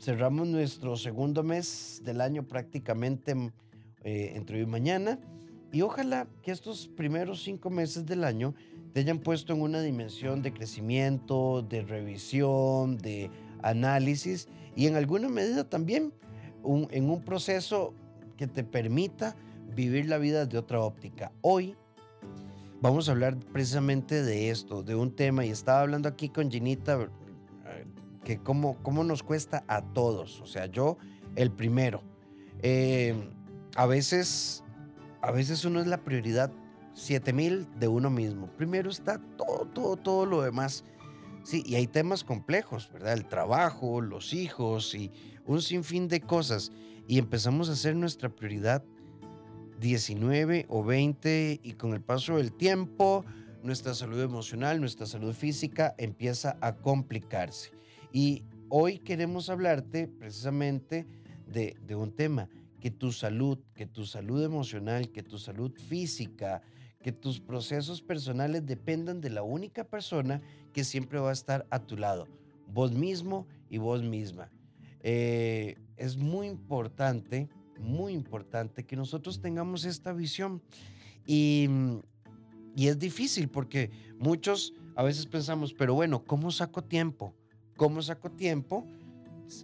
cerramos nuestro segundo mes del año prácticamente eh, entre hoy y mañana. Y ojalá que estos primeros cinco meses del año te hayan puesto en una dimensión de crecimiento, de revisión, de análisis y en alguna medida también en un proceso que te permita vivir la vida de otra óptica. Hoy vamos a hablar precisamente de esto, de un tema, y estaba hablando aquí con Ginita, que cómo, cómo nos cuesta a todos, o sea, yo el primero. Eh, a veces, a veces uno es la prioridad 7000 de uno mismo. Primero está todo, todo, todo lo demás. Sí, y hay temas complejos, ¿verdad? El trabajo, los hijos y un sinfín de cosas. Y empezamos a hacer nuestra prioridad 19 o 20 y con el paso del tiempo nuestra salud emocional, nuestra salud física empieza a complicarse. Y hoy queremos hablarte precisamente de, un tema, que tu salud, que tu salud emocional, que tu salud física, que tus procesos personales dependan de la única persona que siempre va a estar a tu lado, vos mismo y vos misma. Eh, es muy importante, muy importante que nosotros tengamos esta visión. Y, y es difícil porque muchos a veces pensamos, pero bueno, ¿cómo saco tiempo? ¿Cómo saco tiempo?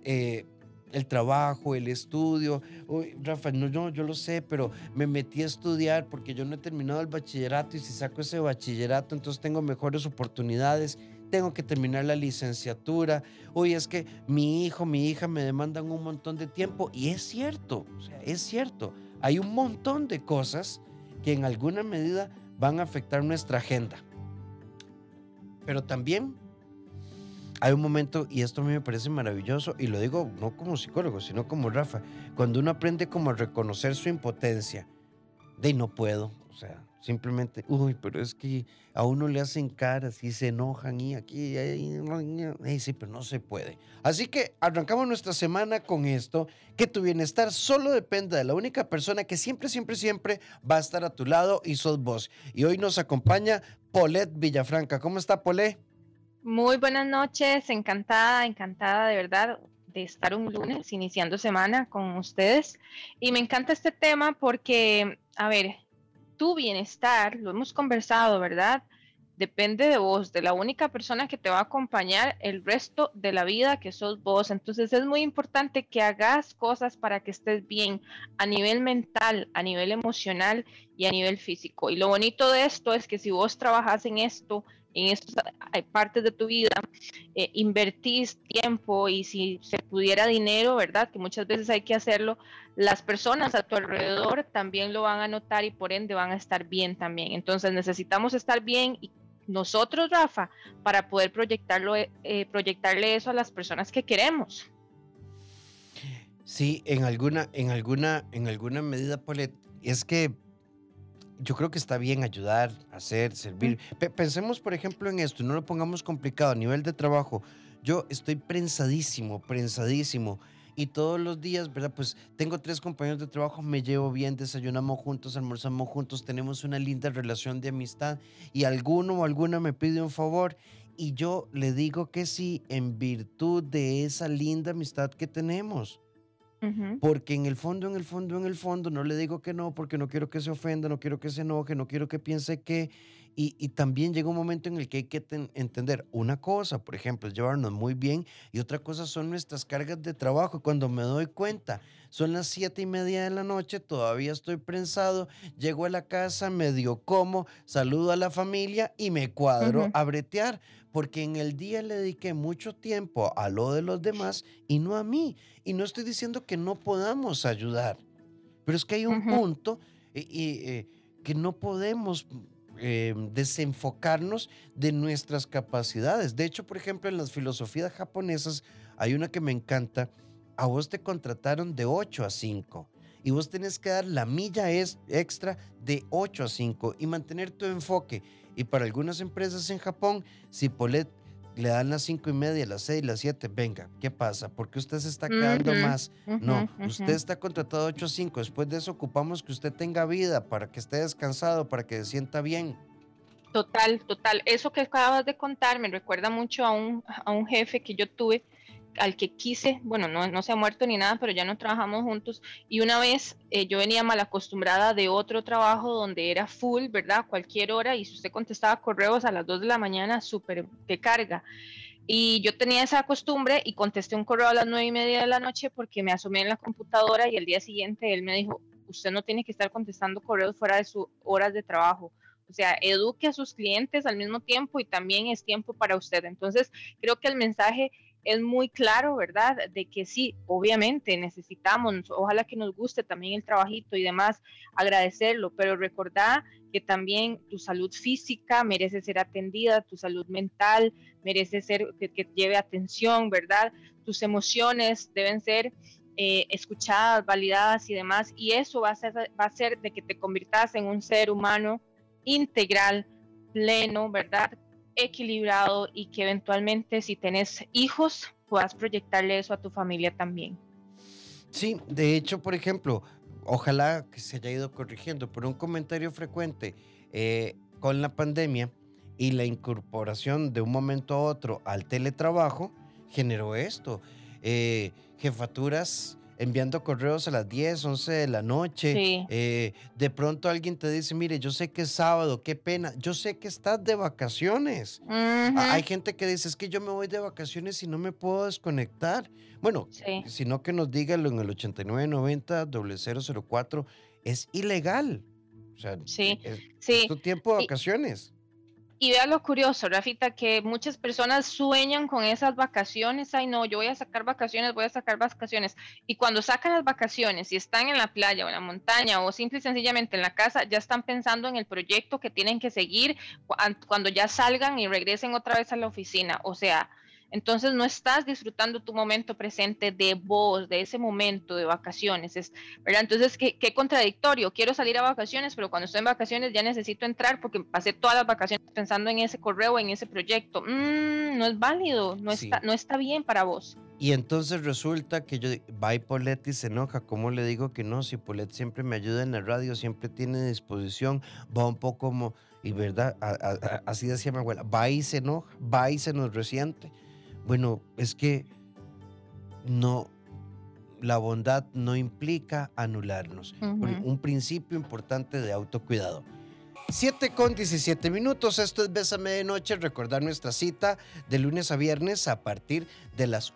Eh, el trabajo, el estudio. Uy, Rafa, no, yo, yo lo sé, pero me metí a estudiar porque yo no he terminado el bachillerato y si saco ese bachillerato, entonces tengo mejores oportunidades. Tengo que terminar la licenciatura. Uy, es que mi hijo, mi hija me demandan un montón de tiempo. Y es cierto, o sea, es cierto. Hay un montón de cosas que en alguna medida van a afectar nuestra agenda. Pero también hay un momento, y esto a mí me parece maravilloso, y lo digo no como psicólogo, sino como Rafa, cuando uno aprende como a reconocer su impotencia, de no puedo, o sea, simplemente, uy, pero es que a uno le hacen caras y se enojan y aquí, y, sí, pero no se puede. Así que arrancamos nuestra semana con esto, que tu bienestar solo depende de la única persona que siempre, siempre, siempre va a estar a tu lado y sos vos. Y hoy nos acompaña Polet Villafranca. ¿Cómo está Polet? Muy buenas noches, encantada, encantada de verdad de estar un lunes iniciando semana con ustedes. Y me encanta este tema porque, a ver, tu bienestar, lo hemos conversado, ¿verdad? Depende de vos, de la única persona que te va a acompañar el resto de la vida que sos vos. Entonces es muy importante que hagas cosas para que estés bien a nivel mental, a nivel emocional y a nivel físico. Y lo bonito de esto es que si vos trabajas en esto, en estas partes de tu vida, eh, invertís tiempo y si se pudiera dinero, ¿verdad? Que muchas veces hay que hacerlo, las personas a tu alrededor también lo van a notar y por ende van a estar bien también. Entonces necesitamos estar bien y nosotros, Rafa, para poder proyectarlo, eh, proyectarle eso a las personas que queremos. Sí, en alguna, en alguna, en alguna medida, es que yo creo que está bien ayudar, hacer, servir. Pensemos, por ejemplo, en esto, no lo pongamos complicado a nivel de trabajo. Yo estoy prensadísimo, prensadísimo. Y todos los días, ¿verdad? Pues tengo tres compañeros de trabajo, me llevo bien, desayunamos juntos, almorzamos juntos, tenemos una linda relación de amistad y alguno o alguna me pide un favor y yo le digo que sí en virtud de esa linda amistad que tenemos. Porque en el fondo, en el fondo, en el fondo, no le digo que no, porque no quiero que se ofenda, no quiero que se enoje, no quiero que piense que... Y, también llega un momento en el que hay que entender una cosa, por ejemplo, es llevarnos muy bien y otra cosa son nuestras cargas de trabajo. Cuando me doy cuenta, son las siete y media de la noche, todavía estoy prensado, llego a la casa, medio como, saludo a la familia y me cuadro a bretear, porque en el día le dediqué mucho tiempo a lo de los demás y no a mí. Y no estoy diciendo que no podamos ayudar, pero es que hay un punto y, eh, eh, que no podemos eh, desenfocarnos de nuestras capacidades. De hecho, por ejemplo, en las filosofías japonesas hay una que me encanta. A vos te contrataron de 8 a 5 y vos tenés que dar la milla es extra de 8 a 5 y mantener tu enfoque. Y para algunas empresas en Japón, si Polet le dan las cinco y media, las seis, las siete, venga, ¿qué pasa? porque usted se está quedando más? no, usted está contratado 8 a 5, después de eso ocupamos que usted tenga vida para que esté descansado, para que se sienta bien. Total, total. Eso que acabas de contar me recuerda mucho a un, a un jefe que yo tuve al que quise, bueno, no, no se ha muerto ni nada, pero ya no trabajamos juntos. Y una vez eh, yo venía mal acostumbrada de otro trabajo donde era full, ¿verdad? Cualquier hora, y si usted contestaba correos a las 2 de la mañana, súper de carga. Y yo tenía esa costumbre y contesté un correo a las nueve y media de la noche porque me asomé en la computadora y el día siguiente él me dijo, usted no tiene que estar contestando correos fuera de sus horas de trabajo. O sea, eduque a sus clientes al mismo tiempo y también es tiempo para usted. Entonces, creo que el mensaje es muy claro, ¿verdad? De que sí, obviamente necesitamos, ojalá que nos guste también el trabajito y demás, agradecerlo, pero recordar que también tu salud física merece ser atendida, tu salud mental merece ser que, lleve atención, ¿verdad? Tus emociones deben ser eh, escuchadas, validadas y demás, y eso va a, ser, va a ser de que te conviertas en un ser humano integral, pleno, ¿verdad? Equilibrado y que eventualmente si tenés hijos puedas proyectarle eso a tu familia también. Sí, de hecho, por ejemplo, ojalá que se haya ido corrigiendo, pero un comentario frecuente eh, con la pandemia y la incorporación de un momento a otro al teletrabajo generó esto. Eh, jefaturas enviando correos a las 10, 11 de la noche. Eh, de pronto alguien te dice, mire, yo sé que es sábado, qué pena, yo sé que estás de vacaciones. Hay gente que dice, es que yo me voy de vacaciones y no me puedo desconectar. Bueno, sino que nos dígalo en el 8990 004, es ilegal. O sea, sí, es, tu tiempo de vacaciones. Y vea lo curioso, Rafita, que muchas personas sueñan con esas vacaciones. Ay, no, yo voy a sacar vacaciones, voy a sacar vacaciones. Y cuando sacan las vacaciones y están en la playa o en la montaña o simple y sencillamente en la casa, ya están pensando en el proyecto que tienen que seguir cuando ya salgan y regresen otra vez a la oficina. O sea, entonces no estás disfrutando tu momento presente de vos, de ese momento de vacaciones, es, ¿verdad? Entonces, ¿qué, contradictorio. Quiero salir a vacaciones, pero cuando estoy en vacaciones ya necesito entrar porque pasé todas las vacaciones pensando en ese correo, en ese proyecto. Mm, no es válido, no, está, no está bien para vos. Y entonces resulta que yo, va y Poletti se enoja, ¿cómo le digo que no? Si Polet siempre me ayuda en la radio, siempre tiene disposición, va un poco como, y verdad, así decía mi abuela, va y se enoja, va y se nos resiente. Bueno, es que no, la bondad no implica anularnos. Un principio importante de autocuidado. 7 con 17 minutos, esto es Bésame de Noche, recordar nuestra cita de lunes a viernes a partir de las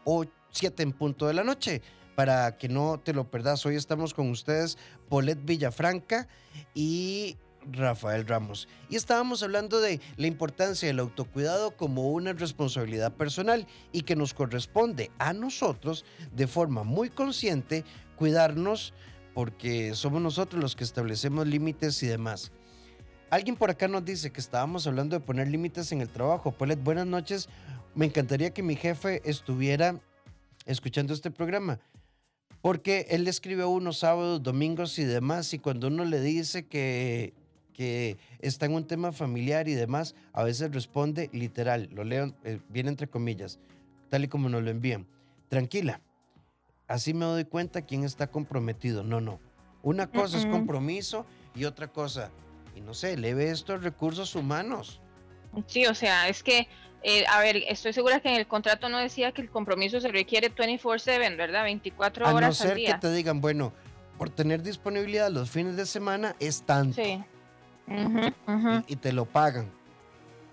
7 en punto de la noche. Para que no te lo perdas, hoy estamos con ustedes, Polet Villafranca y Rafael Ramos. Y estábamos hablando de la importancia del autocuidado como una responsabilidad personal y que nos corresponde a nosotros de forma muy consciente cuidarnos porque somos nosotros los que establecemos límites y demás. Alguien por acá nos dice que estábamos hablando de poner límites en el trabajo. Polet, buenas noches. Me encantaría que mi jefe estuviera escuchando este programa. Porque él le escribe unos sábados, domingos y demás, y cuando uno le dice que que está en un tema familiar y demás, a veces responde literal, lo leo eh, bien entre comillas, tal y como nos lo envían. Tranquila, así me doy cuenta quién está comprometido. No, no. Una cosa es compromiso y otra cosa, y no sé, le ve esto a recursos humanos. Sí, o sea, es que, eh, a ver, estoy segura que en el contrato no decía que el compromiso se requiere 24/7, ¿verdad? 24 horas. A no ser que te digan, bueno, por tener disponibilidad los fines de semana es tanto. Sí. Y, te lo pagan.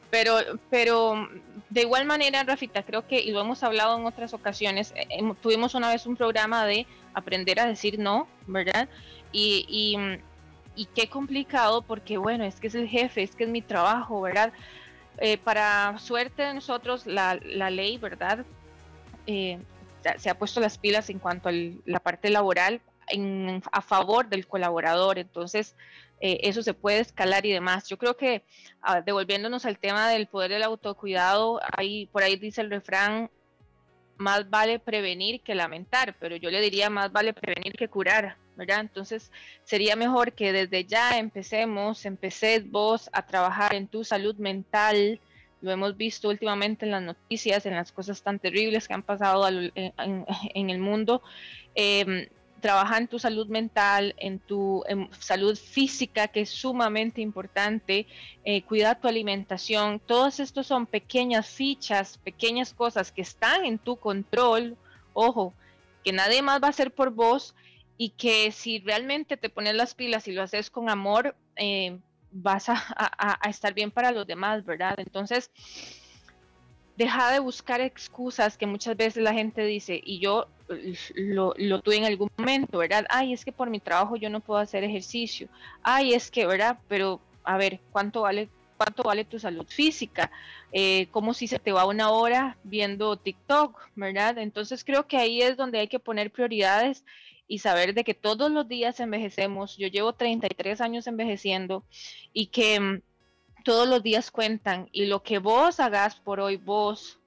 Pero, pero de igual manera, Rafita, creo que, y lo hemos hablado en otras ocasiones, eh, em, tuvimos una vez un programa de aprender a decir no, ¿verdad? Y, y, qué complicado, porque bueno, es que es el jefe, es que es mi trabajo, ¿verdad? Eh, para suerte de nosotros, la, la ley, ¿verdad? Eh, se ha puesto las pilas en cuanto a la parte laboral en, a favor del colaborador. Entonces, eh, eso se puede escalar y demás. Yo creo que ah, devolviéndonos al tema del poder del autocuidado, ahí, por ahí dice el refrán, más vale prevenir que lamentar, pero yo le diría más vale prevenir que curar, ¿verdad? Entonces sería mejor que desde ya empecemos, empecés vos a trabajar en tu salud mental, lo hemos visto últimamente en las noticias, en las cosas tan terribles que han pasado en, el mundo. Em, trabaja en tu salud mental, en tu salud física, que es sumamente importante, eh, cuida tu alimentación. Todos estos son pequeñas fichas, pequeñas cosas que están en tu control. Ojo, que nadie más va a hacer por vos y que si realmente te pones las pilas y lo haces con amor, eh, vas a, a, estar bien para los demás, ¿verdad? Entonces, deja de buscar excusas que muchas veces la gente dice, y yo lo, lo, tuve en algún momento, ¿verdad? Ay, es que por mi trabajo yo no puedo hacer ejercicio. Ay, es que, ¿verdad? Pero, a ver, ¿cuánto vale, cuánto vale tu salud física? Eh, como si se te va una hora viendo TikTok, ¿verdad? Entonces creo que ahí es donde hay que poner prioridades y saber de que todos los días envejecemos. Yo llevo 33 años envejeciendo y que mm, todos los días cuentan y lo que vos hagas por hoy, vos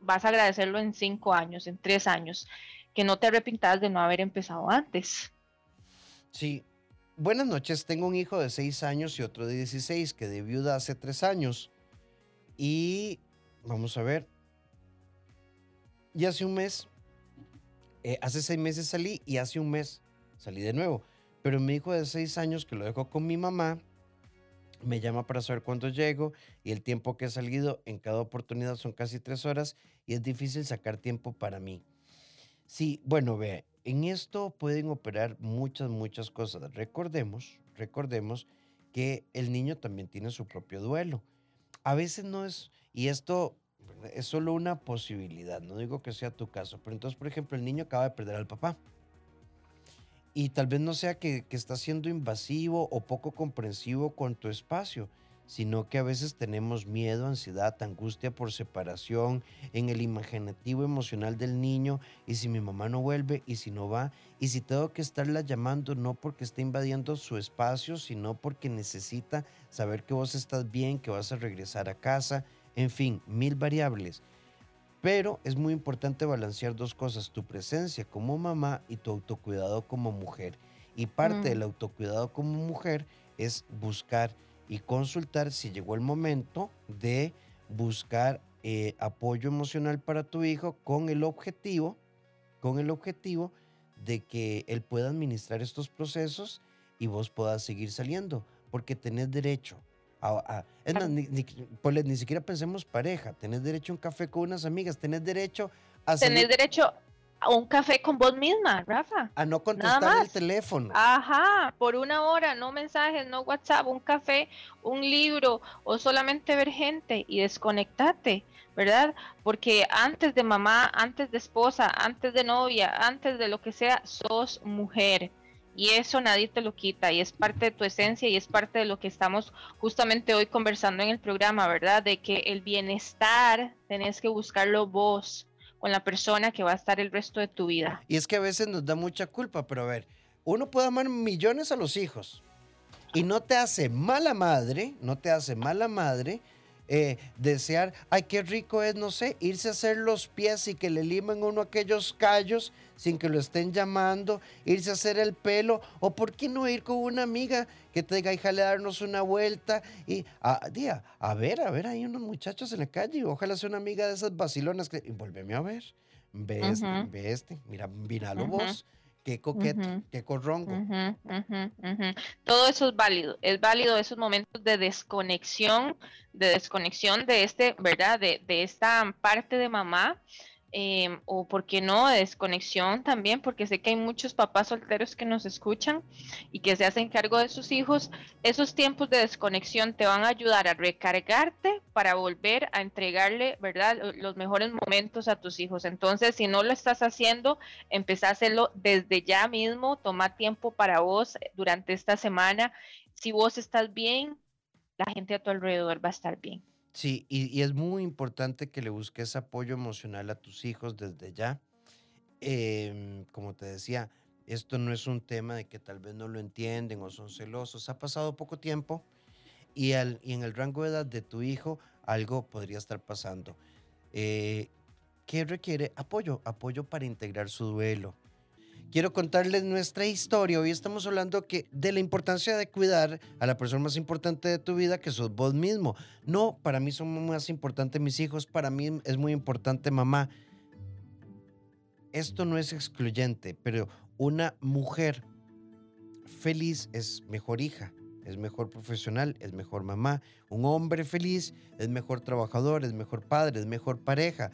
vas a agradecerlo en cinco años, en tres años que no te arrepintas de no haber empezado antes. Sí. Buenas noches, tengo un hijo de 6 años y otro de 16 que de viuda hace 3 años. Y vamos a ver. Y hace un mes, eh, hace 6 meses salí y hace un mes salí de nuevo. Pero mi hijo de 6 años que lo dejo con mi mamá, me llama para saber cuándo llego y el tiempo que he salido en cada oportunidad son casi 3 horas y es difícil sacar tiempo para mí. Sí, bueno, ve, en esto pueden operar muchas, muchas cosas. Recordemos, recordemos que el niño también tiene su propio duelo. A veces no es, y esto es solo una posibilidad, no digo que sea tu caso, pero entonces, por ejemplo, el niño acaba de perder al papá. Y tal vez no sea que, que está siendo invasivo o poco comprensivo con tu espacio, sino que a veces tenemos miedo, ansiedad, angustia por separación, en el imaginativo emocional del niño, y si mi mamá no vuelve, y si no va, y si tengo que estarla llamando no porque esté invadiendo su espacio, sino porque necesita saber que vos estás bien, que vas a regresar a casa, en fin, mil variables. Pero es muy importante balancear dos cosas, tu presencia como mamá y tu autocuidado como mujer. Y parte del mm. autocuidado como mujer es buscar y consultar si llegó el momento de buscar eh, apoyo emocional para tu hijo con el objetivo, con el objetivo de que él pueda administrar estos procesos y vos puedas seguir saliendo, porque tenés derecho a, es más, ni, ni, siquiera pensemos pareja, tenés derecho a un café con unas amigas, tenés derecho a... Tenés derecho a un café con vos misma, Rafa. A no contestar el teléfono. Ajá, por una hora, no mensajes, no WhatsApp, un café, un libro o solamente ver gente y desconectate, ¿verdad? Porque antes de mamá, antes de esposa, antes de novia, antes de lo que sea, sos mujer. Y eso nadie te lo quita y es parte de tu esencia y es parte de lo que estamos justamente hoy conversando en el programa, ¿verdad? De que el bienestar tenés que buscarlo vos con la persona que va a estar el resto de tu vida. Y es que a veces nos da mucha culpa, pero a ver, uno puede amar millones a los hijos y no te hace mala madre, no te hace mala madre eh, desear, ay, qué rico es, no sé, irse a hacer los pies y que le limen uno aquellos callos sin que lo estén llamando, irse a hacer el pelo, o por qué no ir con una amiga que te diga, hija, darnos una vuelta y, a, día, a ver, a ver, hay unos muchachos en la calle, ojalá sea una amiga de esas vacilonas que, y vuélveme a ver, ve este, ve este, mira, míralo vos qué coqueto, qué corrongo. Todo eso es válido, es válido esos momentos de desconexión, de desconexión de este, ¿verdad? De, de esta parte de mamá Em, o por qué no, desconexión también, porque sé que hay muchos papás solteros que nos escuchan y que se hacen cargo de sus hijos. Esos tiempos de desconexión te van a ayudar a recargarte para volver a entregarle, ¿verdad?, los mejores momentos a tus hijos. Entonces, si no lo estás haciendo, empezá a hacerlo desde ya mismo, toma tiempo para vos durante esta semana. Si vos estás bien, la gente a tu alrededor va a estar bien. Sí, y, es muy importante que le busques apoyo emocional a tus hijos desde ya. Em, como te decía, esto no es un tema de que tal vez no lo entienden o son celosos. Ha pasado poco tiempo y, al, y en el rango de edad de tu hijo algo podría estar pasando. Eh, ¿Qué requiere? Apoyo, apoyo para integrar su duelo, quiero contarles nuestra historia. Hoy estamos hablando que de la importancia de cuidar a la persona más importante de tu vida, que sos vos mismo. No, para mí son más importantes mis hijos, para mí es muy importante mamá. esto no es excluyente, pero una mujer feliz es mejor hija, es mejor profesional, es mejor mamá. Un hombre feliz es mejor trabajador, es mejor padre, es mejor pareja.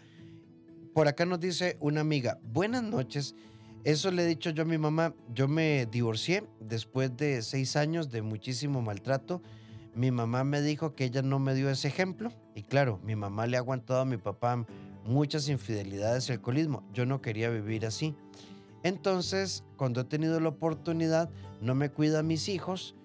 Por acá nos dice una amiga, buenas noches. Eso le he dicho yo a mi mamá. Yo me divorcié después de seis años de muchísimo maltrato. Mi mamá me dijo que ella no me dio ese ejemplo. Y claro, mi mamá le ha aguantado a mi papá muchas infidelidades y alcoholismo. Yo no quería vivir así. Entonces, cuando he tenido la oportunidad, no me cuida a mis hijos,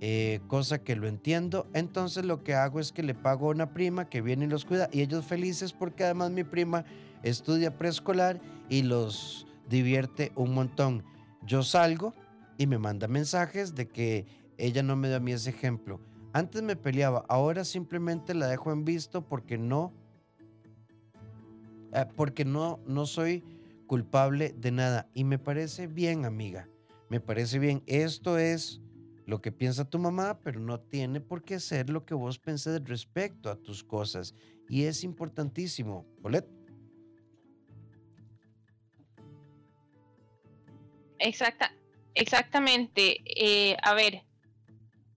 eh, cosa que lo entiendo. Entonces, lo que hago es que le pago a una prima que viene y los cuida y ellos felices porque además mi prima estudia preescolar y los divierte un montón. Yo salgo y me manda mensajes de que ella no me da a mí ese ejemplo. Antes me peleaba, ahora simplemente la dejo en visto porque no, eh, porque no, no soy culpable de nada. Y me parece bien, amiga. Me parece bien. Esto es lo que piensa tu mamá, pero no tiene por qué ser lo que vos pensés respecto a tus cosas. Y es importantísimo. Polet. Exacta, exactamente. Eh, a ver,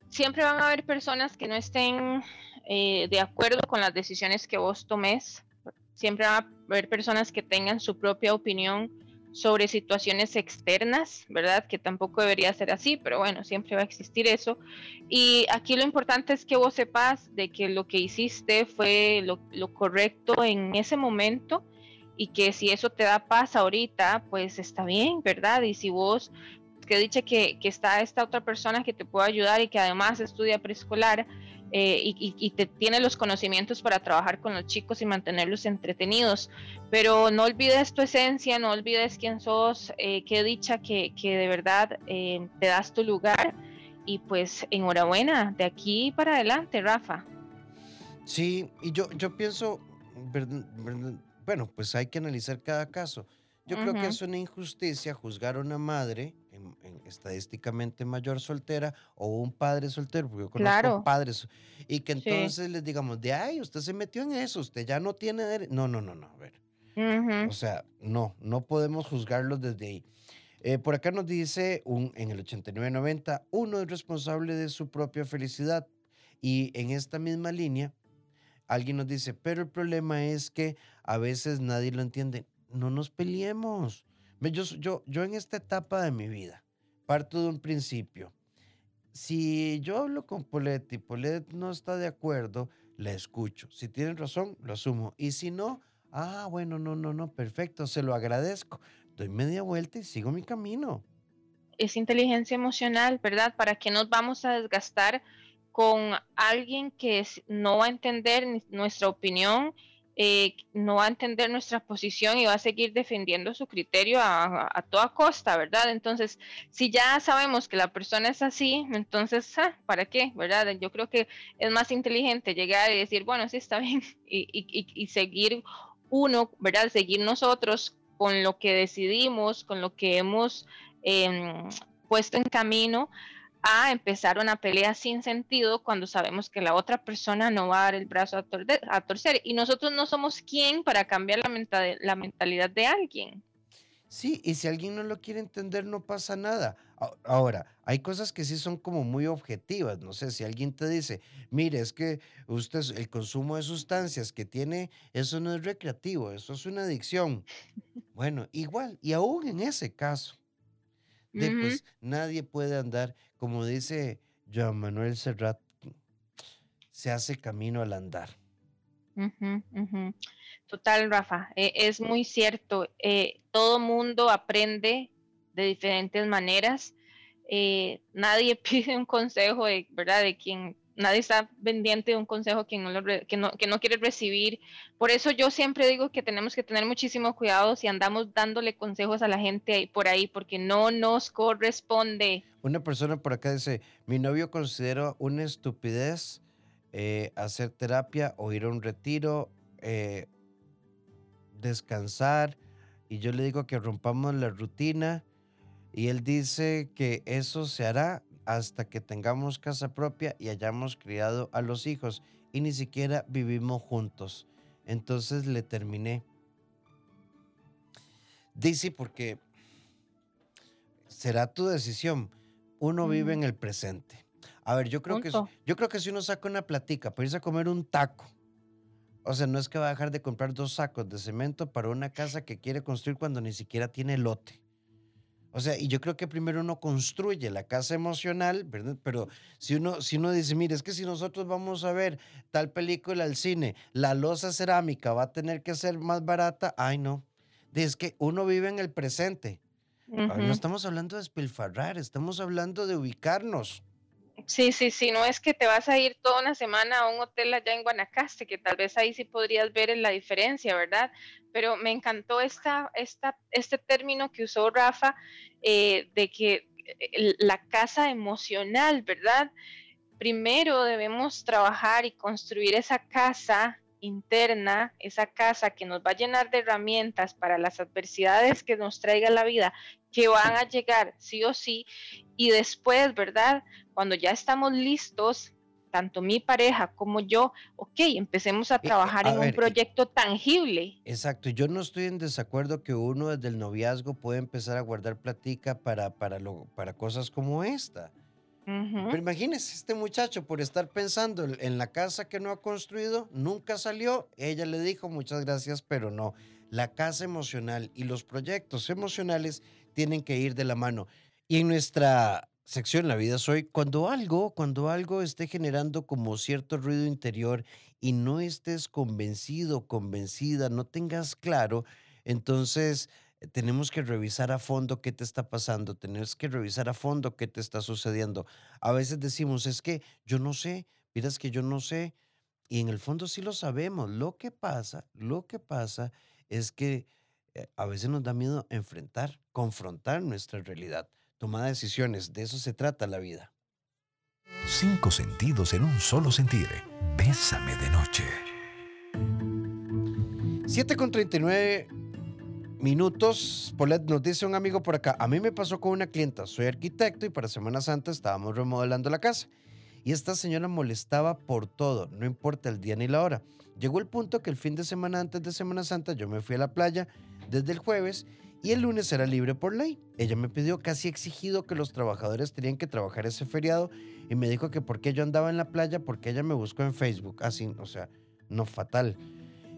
siempre van a haber personas que no estén eh, de acuerdo con las decisiones que vos tomes siempre va a haber personas que tengan su propia opinión sobre situaciones externas, ¿verdad? Que tampoco debería ser así, pero bueno, siempre va a existir eso. Y aquí lo importante es que vos sepas de que lo que hiciste fue lo, correcto en ese momento y que si eso te da paz ahorita, pues está bien, ¿verdad? Y si vos, que dice que, que está esta otra persona que te puede ayudar y que además estudia preescolar, eh, y, te tiene los conocimientos para trabajar con los chicos y mantenerlos entretenidos. Pero no olvides tu esencia, no olvides quién sos, eh, qué dicha que, de verdad eh, te das tu lugar. Y pues enhorabuena, de aquí para adelante, Rafa. Sí, y yo, yo pienso, bueno, pues hay que analizar cada caso. Yo creo que es una injusticia juzgar a una madre estadísticamente mayor soltera o un padre soltero, porque yo conozco padres, y que entonces les digamos, de ay, usted se metió en eso, usted ya no tiene No, no, no, no, a ver. O sea, no, no podemos juzgarlos desde ahí. Eh, por acá nos dice un, en el 8990, uno es responsable de su propia felicidad. Y en esta misma línea, alguien nos dice, pero el problema es que a veces nadie lo entiende. No nos peleemos. Yo, yo, yo en esta etapa de mi vida, parto de un principio. Si yo hablo con Polet y Polet no está de acuerdo, la escucho. Si tienen razón, lo asumo. Y si no, ah, bueno, no, no, no, perfecto, se lo agradezco. Doy media vuelta y sigo mi camino. Es inteligencia emocional, ¿verdad? ¿Para qué nos vamos a desgastar con alguien que no va a entender nuestra opinión eh, no va a entender nuestra posición y va a seguir defendiendo su criterio a, toda costa, ¿verdad? Entonces, si ya sabemos que la persona es así, entonces, ah, ¿para qué? ¿Verdad? Yo creo que es más inteligente llegar y decir, bueno, sí está bien, y, seguir uno, ¿verdad? Seguir nosotros con lo que decidimos, con lo que hemos em, puesto en camino a empezar una pelea sin sentido cuando sabemos que la otra persona no va a dar el brazo a, torcer. Y nosotros no somos quien para cambiar la, la mentalidad de alguien. Sí, y si alguien no lo quiere entender, no pasa nada. Ahora, hay cosas que sí son como muy objetivas. No sé, si alguien te dice, mire, es que usted, el consumo de sustancias que tiene, eso no es recreativo, eso es una adicción. Bueno, igual, y aún en ese caso, pues nadie puede andar, como dice Joan Manuel Serrat, se hace camino al andar. Total, Rafa, e, es muy cierto. Eh, todo mundo aprende de diferentes maneras. Eh, nadie pide un consejo de, ¿verdad? de quien nadie está pendiente de un consejo que no, quiere recibir. Por eso yo siempre digo que tenemos que tener muchísimo cuidado si andamos dándole consejos a la gente por ahí, porque no nos corresponde. Una persona por acá dice, mi novio considera una estupidez eh, hacer terapia o ir a un retiro, eh, descansar, y yo le digo que rompamos la rutina. Y él dice que eso se hará hasta que tengamos casa propia y hayamos criado a los hijos y ni siquiera vivimos juntos. Entonces le terminé. Dice, porque será tu decisión. Uno vive en el presente. A ver, yo creo, que, yo creo que si uno saca una platica para irse a comer un taco, o sea, no es que va a dejar de comprar dos sacos de cemento para una casa que quiere construir cuando ni siquiera tiene lote. O sea, y yo creo que primero uno construye la casa emocional, ¿verdad? Pero si uno, si uno dice, mire, es que si nosotros vamos a ver tal película al cine, la losa cerámica va a tener que ser más barata, ay no. Es que uno vive en el presente. No estamos hablando de despilfarrar, estamos hablando de ubicarnos. Sí, sí, sí, no es que te vas a ir toda una semana a un hotel allá en Guanacaste, que tal vez ahí sí podrías ver la diferencia, ¿verdad? Pero me encantó esta, este término que usó Rafa eh, de que eh, la casa emocional, ¿verdad? Primero debemos trabajar y construir esa casa interna, esa casa que nos va a llenar de herramientas para las adversidades que nos traiga la vida, que van a llegar sí o sí, y después, ¿verdad? Cuando ya estamos listos, tanto mi pareja como yo, ok, empecemos a trabajar en un proyecto tangible. Exacto, yo no estoy en desacuerdo que uno desde el noviazgo puede empezar a guardar platica para, para, lo, para cosas como esta. Pero imagínese, este muchacho por estar pensando en la casa que no ha construido, nunca salió. Ella le dijo muchas gracias, pero no. La casa emocional y los proyectos emocionales tienen que ir de la mano. Y en nuestra sección La vida soy, cuando algo, cuando algo esté generando como cierto ruido interior y no estés convencido, convencida, no tengas claro, entonces tenemos que revisar a fondo qué te está pasando, tenemos que revisar a fondo qué te está sucediendo. A veces decimos, es que yo no sé, miras que yo no sé, y en el fondo sí lo sabemos. Lo que pasa, lo que pasa es que eh, a veces nos da miedo enfrentar, confrontar nuestra realidad, tomar decisiones, de eso se trata la vida. Cinco sentidos en un solo sentir. Bésame de noche. 7 con 39 minutos, Polet nos dice un amigo por acá, a mí me pasó con una clienta, soy arquitecto y para Semana Santa estábamos remodelando la casa y esta señora molestaba por todo, no importa el día ni la hora. Llegó el punto que el fin de semana antes de Semana Santa yo me fui a la playa desde el jueves y el lunes era libre por ley. Ella me pidió casi exigido que los trabajadores tenían que trabajar ese feriado y me dijo que por qué yo andaba en la playa, porque ella me buscó en Facebook, así, o sea, no fatal.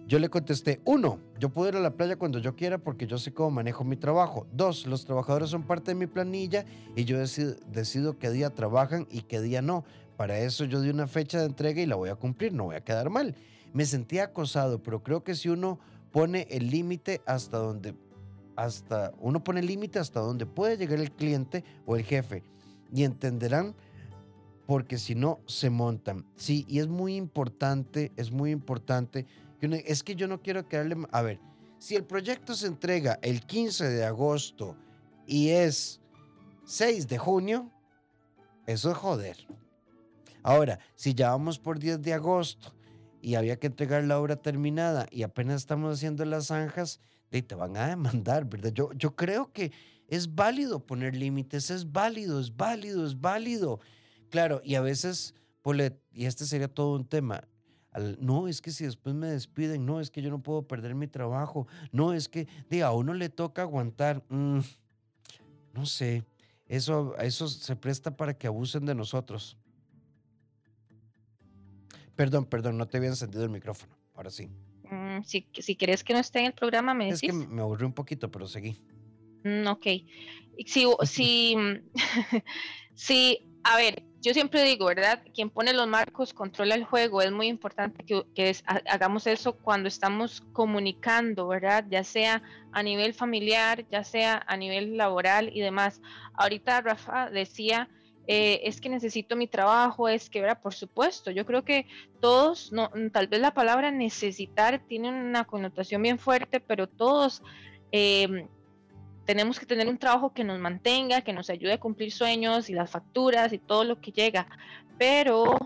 Yo le contesté, uno, yo puedo ir a la playa cuando yo quiera porque yo sé cómo manejo mi trabajo. Dos, los trabajadores son parte de mi planilla y yo decido, qué día trabajan y qué día no. Para eso yo di una fecha de entrega y la voy a cumplir, no voy a quedar mal. Me sentía acosado, pero creo que si uno pone el límite hasta donde, hasta, uno pone límite hasta donde puede llegar el cliente o el jefe y entenderán porque si no se montan. Sí, y es muy importante, es muy importante es que yo no quiero quedarle... A ver, si el proyecto se entrega el 15 de agosto y es 6 de junio, eso es joder. Ahora, si ya vamos por 10 de agosto y había que entregar la obra terminada y apenas estamos haciendo las zanjas, te van a demandar, ¿verdad? Yo, yo creo que es válido poner límites, es válido, es válido, es válido. Claro, y a veces, y este sería todo un tema, no, es que si después me despiden, no, es que yo no puedo perder mi trabajo, no, es que a uno le toca aguantar. Mm, no sé, eso, eso se presta para que abusen de nosotros. Perdón, perdón, no te había encendido el micrófono. Ahora sí. Mm, si, si quieres que no esté en el programa, me decís. Es que me aburrí un poquito, pero seguí. Mm, ok. Si, si, si, a ver, yo siempre digo, ¿verdad? Quien pone los marcos controla el juego. Es muy importante que, hagamos eso cuando estamos comunicando, ¿verdad? Ya sea a nivel familiar, ya sea a nivel laboral y demás. Ahorita Rafa decía, eh, es que necesito mi trabajo, es que, ¿verdad? Por supuesto, yo creo que todos, no, tal vez la palabra necesitar tiene una connotación bien fuerte, pero todos... Eh, tenemos que tener un trabajo que nos mantenga, que nos ayude a cumplir sueños y las facturas y todo lo que llega. Pero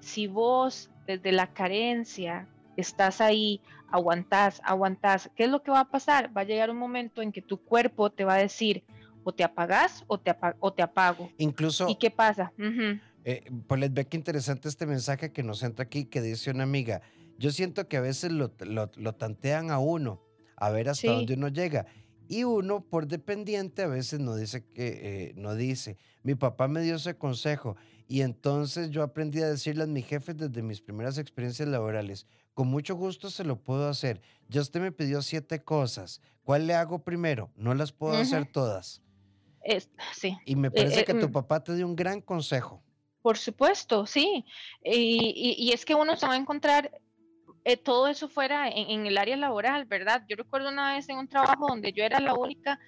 si vos desde la carencia estás ahí, aguantás, aguantás, ¿qué es lo que va a pasar? Va a llegar un momento en que tu cuerpo te va a decir, o te apagas o te, o te apago. Incluso... ¿Y qué pasa? pues les ve qué interesante este mensaje que nos entra aquí, que dice una amiga, yo siento que a veces lo, tantean a uno, a ver hasta dónde uno llega Y uno, por dependiente, a veces no dice que eh, no dice. Mi papá me dio ese consejo y entonces yo aprendí a decirle a mis jefes desde mis primeras experiencias laborales. Con mucho gusto se lo puedo hacer. Ya usted me pidió siete cosas. ¿Cuál le hago primero? No las puedo hacer todas. Es, sí. Y me parece que tu mm. papá te dio un gran consejo. Por supuesto, sí. Y, es que uno se va a encontrar eh, todo eso fuera en, el área laboral, ¿verdad? Yo recuerdo una vez en un trabajo donde yo era la única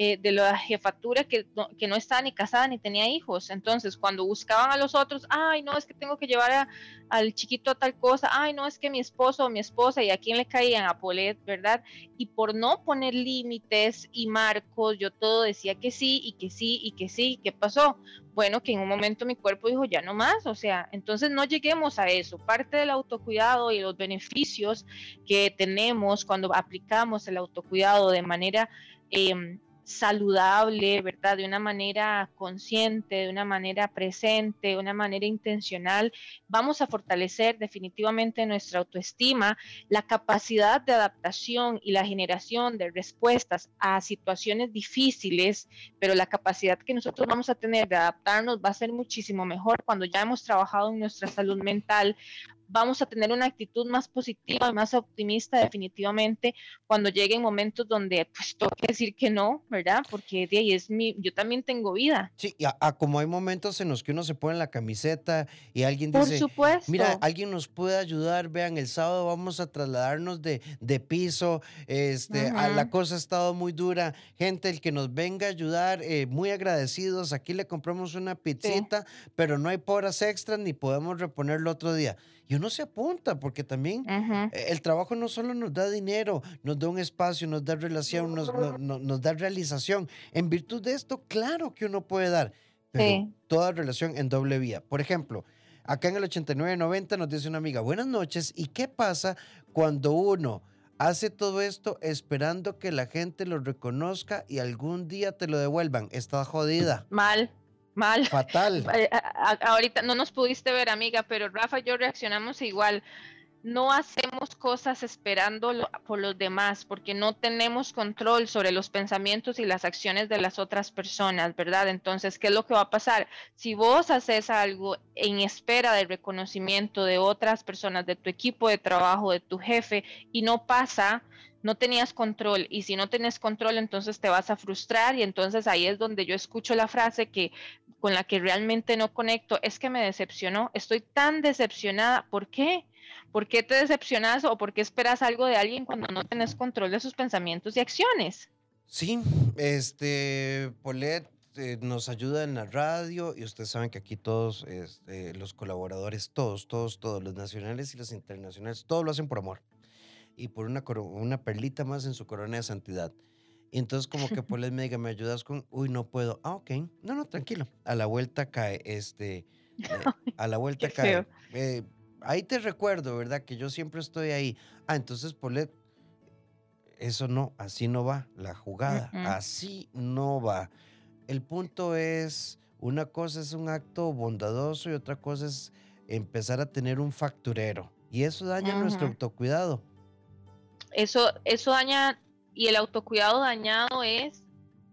eh, de la jefatura que no, que no estaba ni casada ni tenía hijos. Entonces, cuando buscaban a los otros, ay, no, es que tengo que llevar al chiquito a tal cosa, ay, no, es que mi esposo o mi esposa, y a quién le caían, a Polet, ¿verdad? Y por no poner límites y marcos, yo todo decía que sí y que sí y que sí. ¿Qué pasó? Bueno, que en un momento mi cuerpo dijo, ya no más, o sea, entonces no lleguemos a eso. Parte del autocuidado y los beneficios que tenemos cuando aplicamos el autocuidado de manera... Eh, saludable, ¿verdad? De una manera consciente, de una manera presente, de una manera intencional, vamos a fortalecer definitivamente nuestra autoestima, la capacidad de adaptación y la generación de respuestas a situaciones difíciles, pero la capacidad que nosotros vamos a tener de adaptarnos va a ser muchísimo mejor cuando ya hemos trabajado en nuestra salud mental, vamos a tener una actitud más positiva, más optimista definitivamente cuando lleguen momentos donde pues tengo que decir que no, ¿verdad? Porque de ahí es mi, yo también tengo vida. Sí, y a, como hay momentos en los que uno se pone la camiseta y alguien dice, Por supuesto. mira, alguien nos puede ayudar, vean, el sábado vamos a trasladarnos de, de piso, este, la cosa ha estado muy dura, gente, el que nos venga a ayudar, eh, muy agradecidos, aquí le compramos una pizzita, pero no hay horas extras ni podemos reponerlo otro día y uno se apunta, porque también e, el trabajo no solo nos da dinero, nos da un espacio, nos da relación, nos, nos da realización. En virtud de esto, claro que uno puede dar, pero toda relación en doble vía. Por ejemplo, acá en el 8990 nos dice una amiga, buenas noches, ¿y qué pasa cuando uno hace todo esto esperando que la gente lo reconozca y algún día te lo devuelvan? Está jodida. Mal. Mal. Fatal. Eh, ahorita no nos pudiste ver, amiga, pero Rafa y yo reaccionamos igual. No hacemos cosas esperando por los demás porque no tenemos control sobre los pensamientos y las acciones de las otras personas, ¿verdad? Entonces, ¿qué es lo que va a pasar? Si vos haces algo en espera del reconocimiento de otras personas, de tu equipo de trabajo, de tu jefe, y no pasa, no tenías control y si no tienes control entonces te vas a frustrar y entonces ahí es donde yo escucho la frase que con la que realmente no conecto es que me decepcionó, estoy tan decepcionada, ¿por qué? ¿Por qué te decepcionas o por qué esperas algo de alguien cuando no tienes control de sus pensamientos y acciones? Sí, este, Polet eh, nos ayuda en la radio y ustedes saben que aquí todos este, los colaboradores, todos, todos, todos, los nacionales y los internacionales, todos lo hacen por amor y por una, una perlita más en su corona de santidad. Y entonces como que pues me diga, ¿me ayudas con? Uy, no puedo. Ah, ok. No, no, tranquilo. A la vuelta cae, este, eh, a la vuelta cae. Eh, ahí te recuerdo, ¿verdad? Que yo siempre estoy ahí. Ah, entonces Polet, eso no, así no va la jugada. Así no va. El punto es, una cosa es un acto bondadoso y otra cosa es empezar a tener un facturero. Y eso daña nuestro autocuidado. Eso, eso daña, y el autocuidado dañado es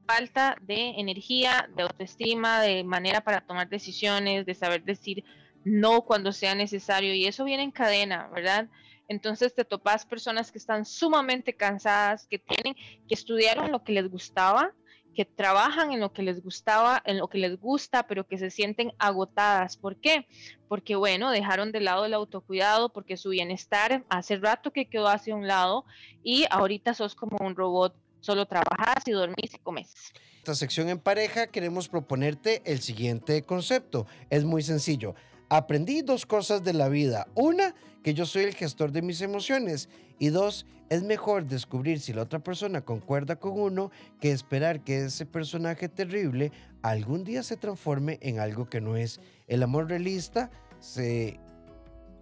falta de energía, de autoestima, de manera para tomar decisiones, de saber decir no cuando sea necesario, y eso viene en cadena, ¿verdad? Entonces te topas personas que están sumamente cansadas, que tienen, que estudiaron lo que les gustaba, que trabajan en lo que les gustaba, en lo que les gusta, pero que se sienten agotadas. ¿Por qué? Porque, bueno, dejaron de lado el autocuidado, porque su bienestar hace rato que quedó hacia un lado y ahorita sos como un robot, solo trabajas y dormís y comes. Esta sección en pareja queremos proponerte el siguiente concepto. Es muy sencillo. Aprendí dos cosas de la vida. Una, que yo soy el gestor de mis emociones. Y dos, es mejor descubrir si la otra persona concuerda con uno que esperar que ese personaje terrible algún día se transforme en algo que no es. El amor realista se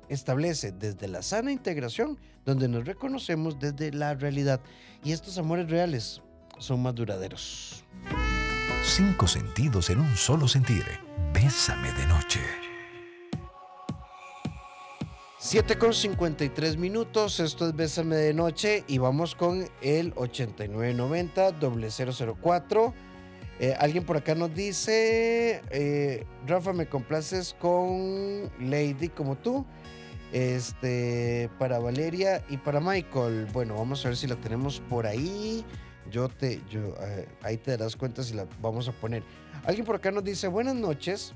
establece desde la sana integración, donde nos reconocemos desde la realidad. Y estos amores reales son más duraderos. Cinco sentidos en un solo sentir. Bésame de noche. 7 con 53 minutos, esto es Bésame de Noche y vamos con el 8990 004. Eh, alguien por acá nos dice, eh, Rafa, me complaces con Lady como tú, este, para Valeria y para Michael. Bueno, vamos a ver si la tenemos por ahí. Yo te, yo, ahí te darás cuenta si la vamos a poner. Alguien por acá nos dice, buenas noches,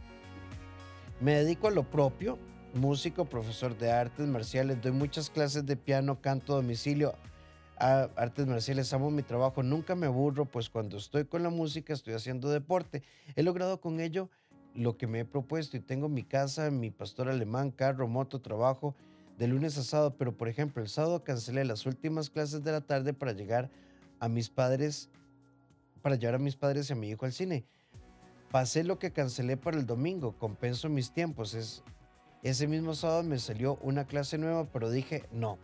me dedico a lo propio, músico, profesor de artes marciales, doy muchas clases de piano, canto a domicilio, artes marciales, amo mi trabajo, nunca me aburro, pues cuando estoy con la música estoy haciendo deporte. He logrado con ello lo que me he propuesto y tengo mi casa, mi pastor alemán, carro, moto, trabajo de lunes a sábado, pero por ejemplo el sábado cancelé las últimas clases de la tarde para llegar a mis padres, para llevar a mis padres y a mi hijo al cine. Pasé lo que cancelé para el domingo, compenso mis tiempos, es ese mismo sábado me salió una clase nueva, pero dije, no,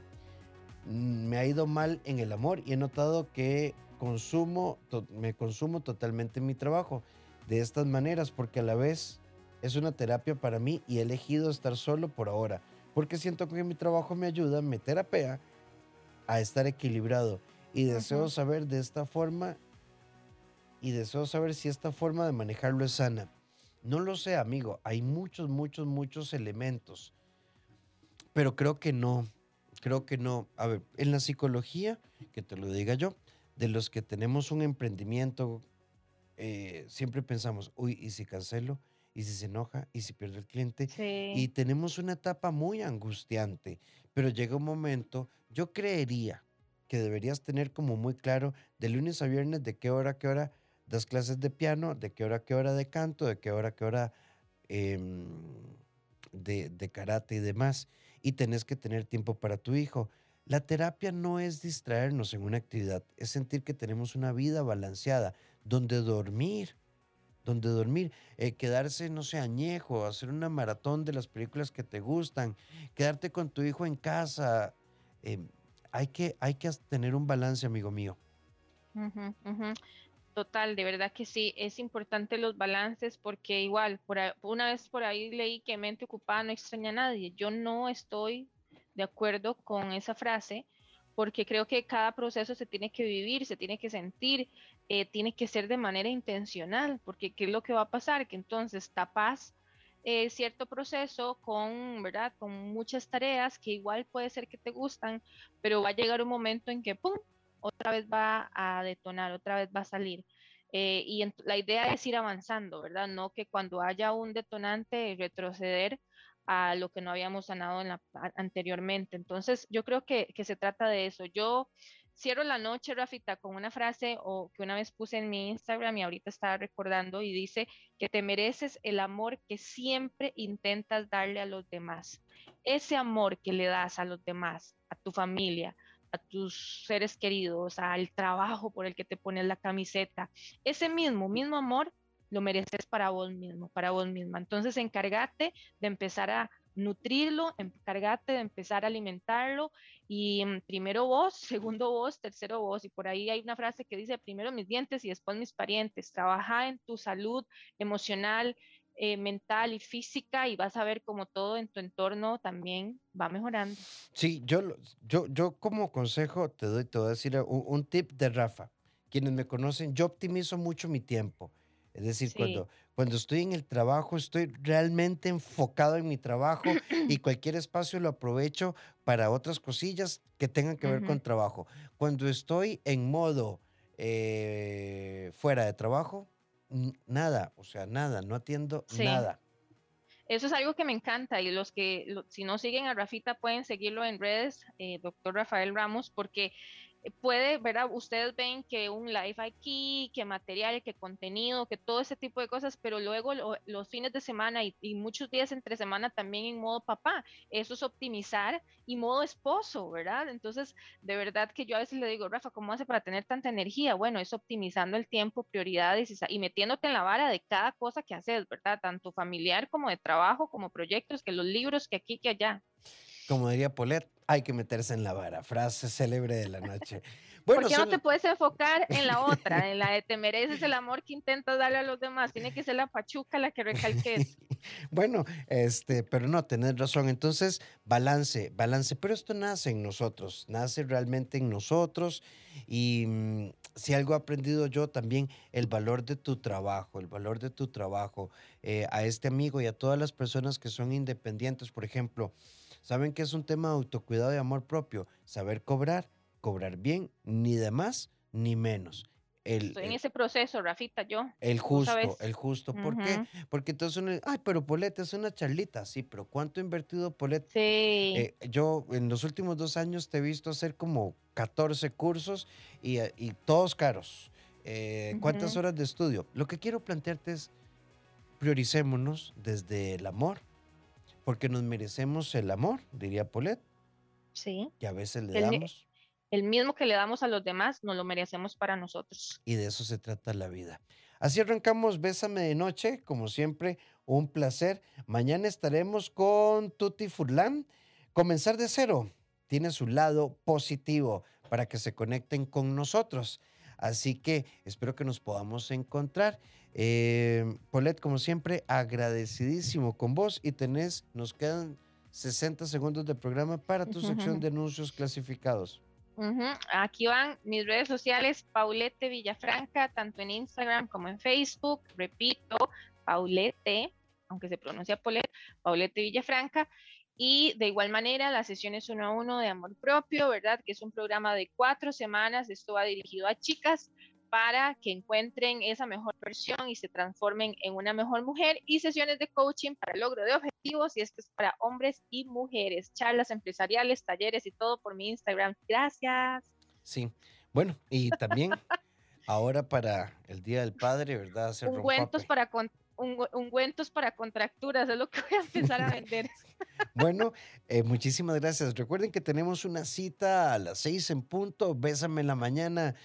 mm, me ha ido mal en el amor y he notado que consumo, me consumo totalmente mi trabajo de estas maneras porque a la vez es una terapia para mí y he elegido estar solo por ahora porque siento que mi trabajo me ayuda, me terapea a estar equilibrado y deseo saber de esta forma y deseo saber si esta forma de manejarlo es sana. No lo sé, amigo. Hay muchos, muchos, muchos elementos. Pero creo que no. Creo que no. A ver, en la psicología, que te lo diga yo, de los que tenemos un emprendimiento, eh, siempre pensamos, uy, ¿y si cancelo? ¿Y si se enoja? ¿Y si pierde el cliente? Y tenemos una etapa muy angustiante, pero llega un momento, yo creería que deberías tener como muy claro de lunes a viernes de qué hora, qué hora das clases de piano, de qué hora, qué hora de canto, de qué hora, qué hora em, de, de karate y demás. Y tenés que tener tiempo para tu hijo. La terapia no es distraernos en una actividad, es sentir que tenemos una vida balanceada, donde dormir, donde dormir, eh, quedarse, no sé, añejo, hacer una maratón de las películas que te gustan, quedarte con tu hijo en casa. Em, hay, que, hay que tener un balance, amigo mío. Total, de verdad que sí, es importante los balances porque igual, por una vez por ahí leí que mente ocupada no extraña a nadie. Yo no estoy de acuerdo con esa frase porque creo que cada proceso se tiene que vivir, se tiene que sentir, eh, tiene que ser de manera intencional, porque ¿qué es lo que va a pasar? Que entonces tapas eh, cierto proceso con, ¿verdad? Con muchas tareas que igual puede ser que te gustan, pero va a llegar un momento en que, ¡pum!, otra vez va a detonar, otra vez va a salir. Eh, y la idea es ir avanzando, ¿verdad? No que cuando haya un detonante retroceder a lo que no habíamos sanado anteriormente. Entonces, yo creo que, que, se trata de eso. Yo cierro la noche, Rafita, con una frase o que una vez puse en mi Instagram y ahorita estaba recordando y dice que te mereces el amor que siempre intentas darle a los demás. Ese amor que le das a los demás, a tu familia, a tus seres queridos, al trabajo por el que te pones la camiseta. Ese mismo, mismo amor lo mereces para vos mismo, para vos misma. Entonces, encárgate de empezar a nutrirlo, encárgate de empezar a alimentarlo y mm, primero vos, segundo vos, tercero vos. Y por ahí hay una frase que dice primero mis dientes y después mis parientes. Trabaja en tu salud emocional, eh, mental y física y vas a ver como todo en tu entorno también va mejorando. Sí, yo, yo, yo como consejo te doy, te voy a decir un, tip de Rafa. Quienes me conocen, yo optimizo mucho mi tiempo. Es decir, cuando, cuando estoy en el trabajo, estoy realmente enfocado en mi trabajo y cualquier espacio lo aprovecho para otras cosillas que tengan que ver con trabajo. Cuando estoy en modo eh, fuera de trabajo, nada, o sea, nada, no atiendo nada. Eso es algo que me encanta y los que, si no siguen a Rafita, pueden seguirlo en redes, eh, doctor Rafael Ramos, porque puede, ¿verdad? Ustedes ven que un live aquí, que material, que contenido, que todo ese tipo de cosas, pero luego los fines de semana y, muchos días entre semana también en modo papá. Eso es optimizar y modo esposo, ¿verdad? Entonces, de verdad que yo a veces le digo, Rafa, ¿cómo hace para tener tanta energía? Bueno, es optimizando el tiempo, prioridades y, y metiéndote en la vara de cada cosa que haces, ¿verdad? Tanto familiar como de trabajo, como proyectos, que los libros, que aquí, que allá. Como diría Polet, hay que meterse en la vara. Frase célebre de la noche. Bueno, ¿Por qué no te puedes enfocar en la otra, en la de te mereces el amor que intentas darle a los demás? Tiene que ser la pachuca la que recalques. Bueno, este, pero no, tenés razón. Entonces, balance, balance. Pero esto nace en nosotros, nace realmente en nosotros. Y mm, si algo he aprendido yo también, el valor de tu trabajo, el valor de tu trabajo. Eh, a este amigo y a todas las personas que son independientes, por ejemplo, saben que es un tema de autocuidado y amor propio. Saber cobrar, cobrar bien, ni de más ni menos. Estoy en ese proceso, Rafita, yo. El justo, el justo. ¿Por qué? Porque entonces uno, ay, pero Polet es una charlita, sí, pero ¿cuánto ha invertido Polet? Sí. Eh, yo en los últimos dos años te he visto hacer como 14 cursos y, eh, todos caros. Eh, ¿Cuántas horas de estudio? Lo que quiero plantearte es, prioricémonos desde el amor, porque nos merecemos el amor, diría Polet. Sí. Que a veces le damos el mismo que le damos a los demás, nos lo merecemos para nosotros. Y de eso se trata la vida. Así arrancamos Bésame de Noche, como siempre, un placer. Mañana estaremos con Tutti Furlan. Comenzar de cero tiene su lado positivo para que se conecten con nosotros. Así que espero que nos podamos encontrar. Eh, Paulette, como siempre, agradecidísimo con vos y tenés, nos quedan 60 segundos de programa para tu sección de anuncios clasificados. Aquí van mis redes sociales, Paulette Villafranca, tanto en Instagram como en Facebook. Repito, Paulette, aunque se pronuncia Paulette, Paulette Villafranca. Y de igual manera, las sesiones uno a uno de amor propio, ¿verdad? Que es un programa de cuatro semanas. Esto va dirigido a chicas para que encuentren esa mejor versión y se transformen en una mejor mujer y sesiones de coaching para el logro de objetivos y esto es para hombres y mujeres, charlas empresariales, talleres y todo por mi Instagram. Gracias. Sí, bueno, y también ahora para el Día del Padre, ¿verdad? Hacer ungüentos para ungüentos para contracturas, es lo que voy a empezar a vender. bueno, eh, muchísimas gracias. Recuerden que tenemos una cita a las seis en punto, bésame en la mañana.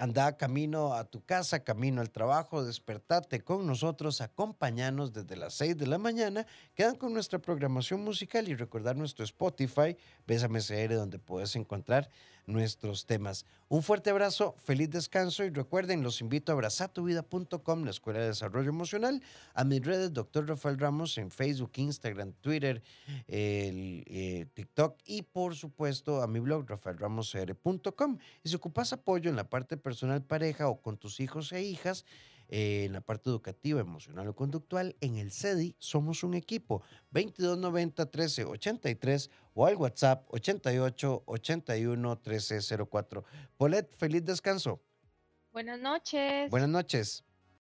Anda camino a tu casa, camino al trabajo, despertate con nosotros, acompañanos desde las 6 de la mañana, quedan con nuestra programación musical y recordar nuestro Spotify, Bésame CR, donde puedes encontrar nuestros temas. Un fuerte abrazo, feliz descanso y recuerden, los invito a abrazatuvida.com, la Escuela de Desarrollo Emocional, a mis redes, Dr. Rafael Ramos en Facebook, Instagram, Twitter, eh, TikTok y por supuesto a mi blog, rafaelramosr.com. Y si ocupas apoyo en la parte personal pareja o con tus hijos e hijas, eh, en la parte educativa, emocional o conductual, en el CEDI somos un equipo. 2290 1383 o al WhatsApp 88 81 1304. Polet, feliz descanso. Buenas noches. Buenas noches.